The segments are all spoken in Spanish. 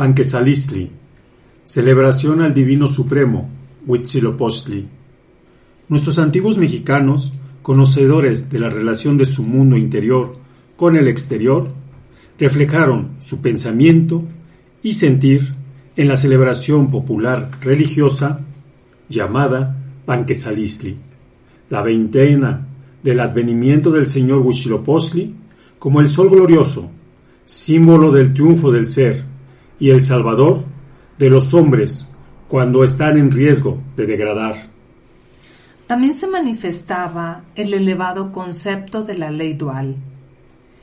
Panquetzalistli, celebración al Divino Supremo, Huitzilopochtli. Nuestros antiguos mexicanos, conocedores de la relación de su mundo interior con el exterior, reflejaron su pensamiento y sentir en la celebración popular religiosa llamada Panquetzalistli, la veintena del advenimiento del señor Huitzilopochtli como el sol glorioso, símbolo del triunfo del ser y el salvador de los hombres cuando están en riesgo de degradar. También se manifestaba el elevado concepto de la ley dual,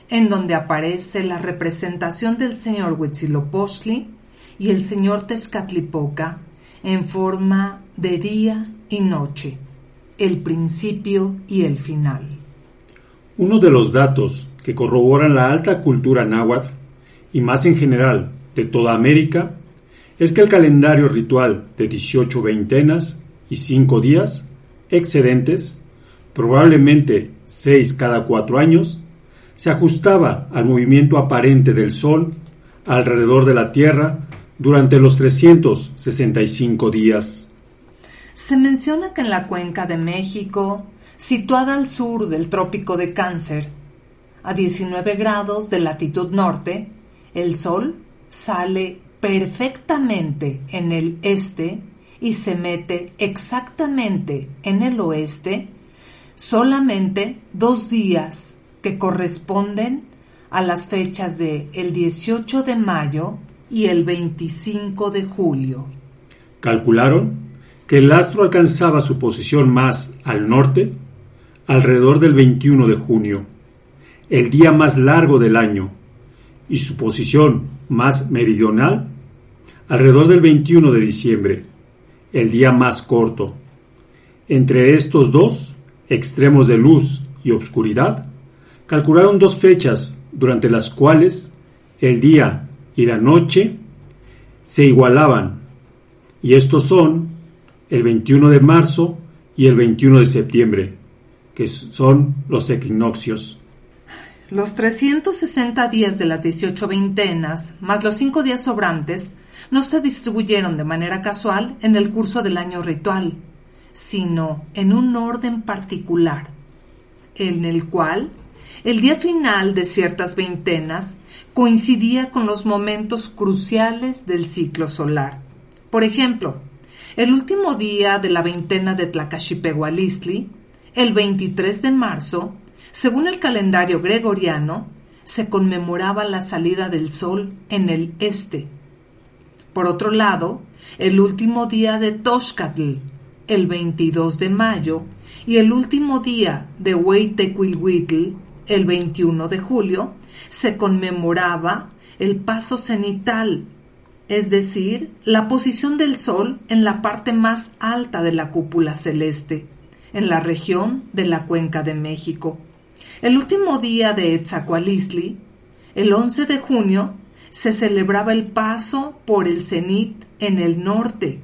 en donde aparece la representación del señor Huitzilopochtli y el señor Tezcatlipoca en forma de día y noche, el principio y el final. Uno de los datos que corroboran la alta cultura náhuatl y más en general de toda América es que el calendario ritual de 18 veintenas y 5 días excedentes, probablemente 6 cada 4 años, se ajustaba al movimiento aparente del Sol alrededor de la Tierra durante los 365 días. Se menciona que en la cuenca de México, situada al sur del trópico de Cáncer, a 19 grados de latitud norte, el Sol sale perfectamente en el este y se mete exactamente en el oeste solamente dos días que corresponden a las fechas de el 18 de mayo y el 25 de julio. Calcularon que el astro alcanzaba su posición más al norte alrededor del 21 de junio, el día más largo del año, y su posición más meridional alrededor del 21 de diciembre, el día más corto. Entre estos dos extremos de luz y obscuridad, calcularon dos fechas durante las cuales el día y la noche se igualaban, y estos son el 21 de marzo y el 21 de septiembre, que son los equinoccios. Los 360 días de las 18 veintenas, más los 5 días sobrantes, no se distribuyeron de manera casual en el curso del año ritual, sino en un orden particular, en el cual el día final de ciertas veintenas coincidía con los momentos cruciales del ciclo solar. Por ejemplo, el último día de la veintena de Tlacaxipehualistli, el 23 de marzo, según el calendario gregoriano, se conmemoraba la salida del sol en el este por otro lado, el último día de Toshkatl, el 22 de mayo, y el último día de Hueytecuilhuitl, el 21 de julio, se conmemoraba el paso cenital, es decir, la posición del Sol en la parte más alta de la cúpula celeste, en la región de la Cuenca de México. El último día de Etzacualistli, el 11 de junio, se celebraba el paso por el cenit en el norte.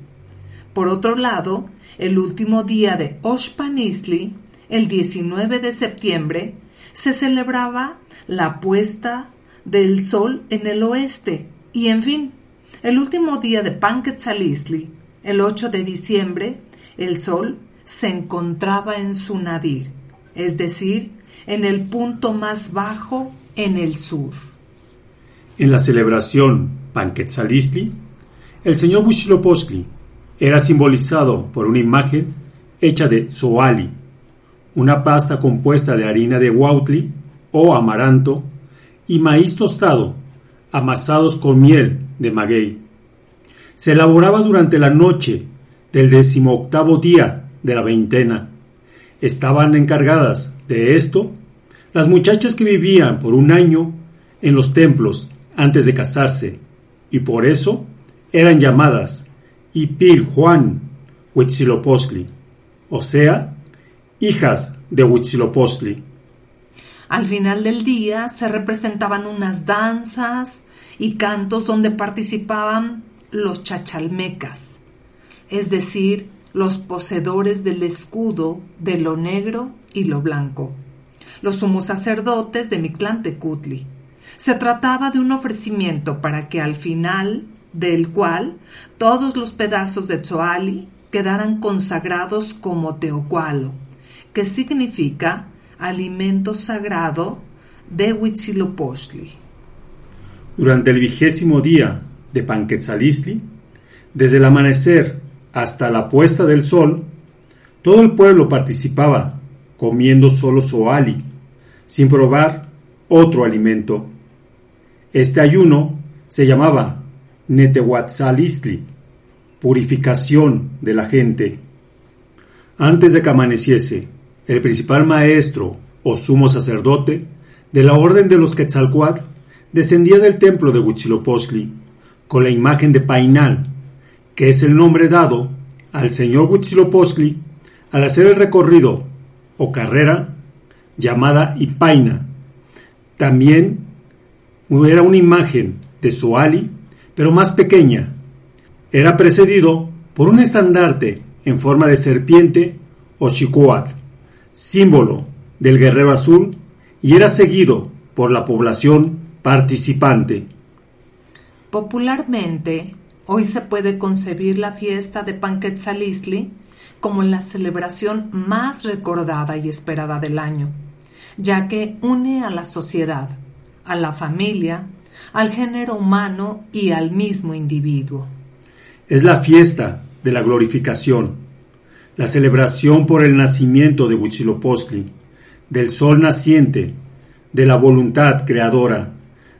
Por otro lado, el último día de Oshpanisli, el 19 de septiembre, se celebraba la puesta del sol en el oeste. Y en fin, el último día de Panquetzalisli, el 8 de diciembre, el sol se encontraba en su nadir, es decir, en el punto más bajo en el sur. En la celebración Panquetzalistli, el señor Huitzilopochtli era simbolizado por una imagen hecha de zoali, una pasta compuesta de harina de huautli o amaranto y maíz tostado, amasados con miel de maguey. Se elaboraba durante la noche del decimoctavo día de la veintena. Estaban encargadas de esto las muchachas que vivían por un año en los templos antes de casarse, y por eso eran llamadas Ipil Juan Huitzilopochtli, o sea, hijas de Huitzilopochtli. Al final del día se representaban unas danzas y cantos donde participaban los chachalmecas, es decir, los poseedores del escudo de lo negro y lo blanco, los sumos sacerdotes de Mictlantecutli, se trataba de un ofrecimiento para que al final del cual todos los pedazos de Tzoali quedaran consagrados como teocualo, que significa alimento sagrado de Huitzilopochtli. Durante el vigésimo día de Panquetzalistli, desde el amanecer hasta la puesta del sol, todo el pueblo participaba comiendo solo soali, sin probar otro alimento. Este ayuno se llamaba Netehuatzalistli, purificación de la gente. Antes de que amaneciese, el principal maestro o sumo sacerdote de la orden de los Quetzalcoatl descendía del templo de Huitzilopochtli con la imagen de Painal, que es el nombre dado al señor Huitzilopochtli al hacer el recorrido o carrera llamada Ipaina. También era una imagen de Soali, pero más pequeña. Era precedido por un estandarte en forma de serpiente o chicoat, símbolo del guerrero azul, y era seguido por la población participante. Popularmente, hoy se puede concebir la fiesta de Panquetzalistli como la celebración más recordada y esperada del año, ya que une a la sociedad, a la familia, al género humano y al mismo individuo. Es la fiesta de la glorificación, la celebración por el nacimiento de Huitzilopochtli, del sol naciente, de la voluntad creadora,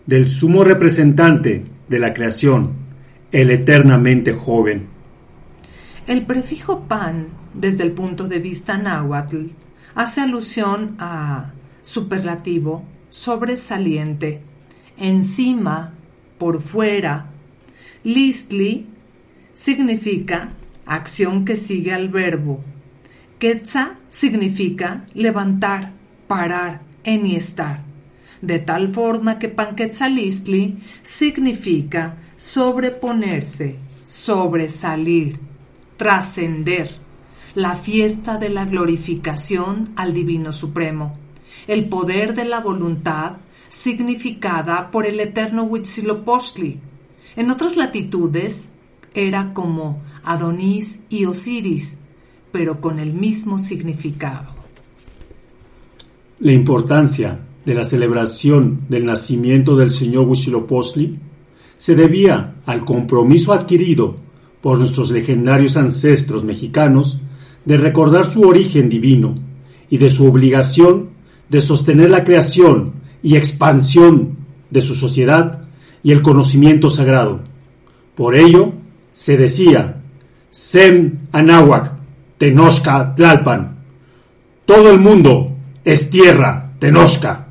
del sumo representante de la creación, el eternamente joven. El prefijo pan, desde el punto de vista náhuatl, hace alusión a superlativo, sobresaliente, encima, por fuera. Listli significa acción que sigue al verbo. Quetza significa levantar, parar, enhiestar. De tal forma que Panquetzalistli significa sobreponerse, sobresalir trascender, la fiesta de la glorificación al Divino Supremo, el poder de la voluntad significada por el eterno Huitzilopochtli. En otras latitudes era como Adonís y Osiris, pero con el mismo significado. La importancia de la celebración del nacimiento del señor Huitzilopochtli se debía al compromiso adquirido por nuestros legendarios ancestros mexicanos de recordar su origen divino y de su obligación de sostener la creación y expansión de su sociedad y el conocimiento sagrado. Por ello, se decía, Sem Anáhuac, Tenochca Tlalpan. Todo el mundo es tierra, Tenochca.